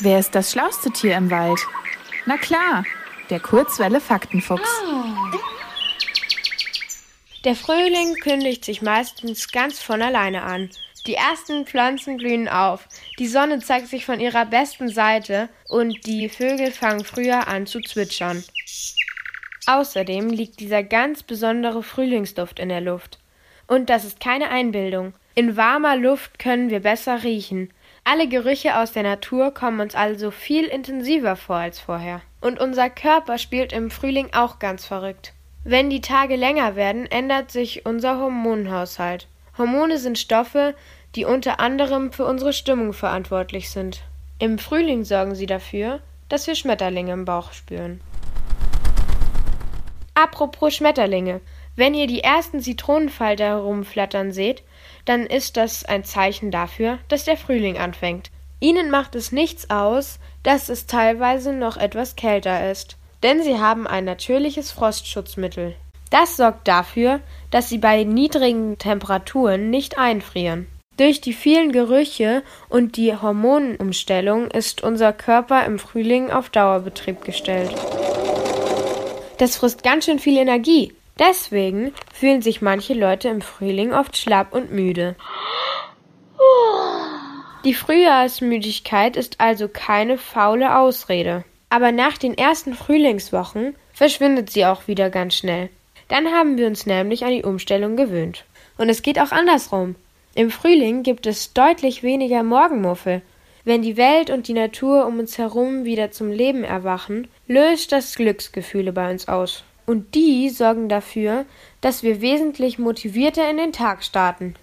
Wer ist das schlauste Tier im Wald? Na klar, der Kurzwelle Faktenfuchs. Der Frühling kündigt sich meistens ganz von alleine an. Die ersten Pflanzen blühen auf, die Sonne zeigt sich von ihrer besten Seite und die Vögel fangen früher an zu zwitschern. Außerdem liegt dieser ganz besondere Frühlingsduft in der Luft. Und das ist keine Einbildung. In warmer Luft können wir besser riechen. Alle Gerüche aus der Natur kommen uns also viel intensiver vor als vorher. Und unser Körper spielt im Frühling auch ganz verrückt. Wenn die Tage länger werden, ändert sich unser Hormonhaushalt. Hormone sind Stoffe, die unter anderem für unsere Stimmung verantwortlich sind. Im Frühling sorgen sie dafür, dass wir Schmetterlinge im Bauch spüren. Apropos Schmetterlinge. Wenn ihr die ersten Zitronenfalter herumflattern seht, dann ist das ein Zeichen dafür, dass der Frühling anfängt. Ihnen macht es nichts aus, dass es teilweise noch etwas kälter ist, denn sie haben ein natürliches Frostschutzmittel. Das sorgt dafür, dass sie bei niedrigen Temperaturen nicht einfrieren. Durch die vielen Gerüche und die Hormonumstellung ist unser Körper im Frühling auf Dauerbetrieb gestellt. Das frisst ganz schön viel Energie. Deswegen fühlen sich manche Leute im Frühling oft schlapp und müde. Die Frühjahrsmüdigkeit ist also keine faule Ausrede. Aber nach den ersten Frühlingswochen verschwindet sie auch wieder ganz schnell. Dann haben wir uns nämlich an die Umstellung gewöhnt. Und es geht auch andersrum. Im Frühling gibt es deutlich weniger Morgenmuffel. Wenn die Welt und die Natur um uns herum wieder zum Leben erwachen, löst das Glücksgefühle bei uns aus. Und die sorgen dafür, dass wir wesentlich motivierter in den Tag starten.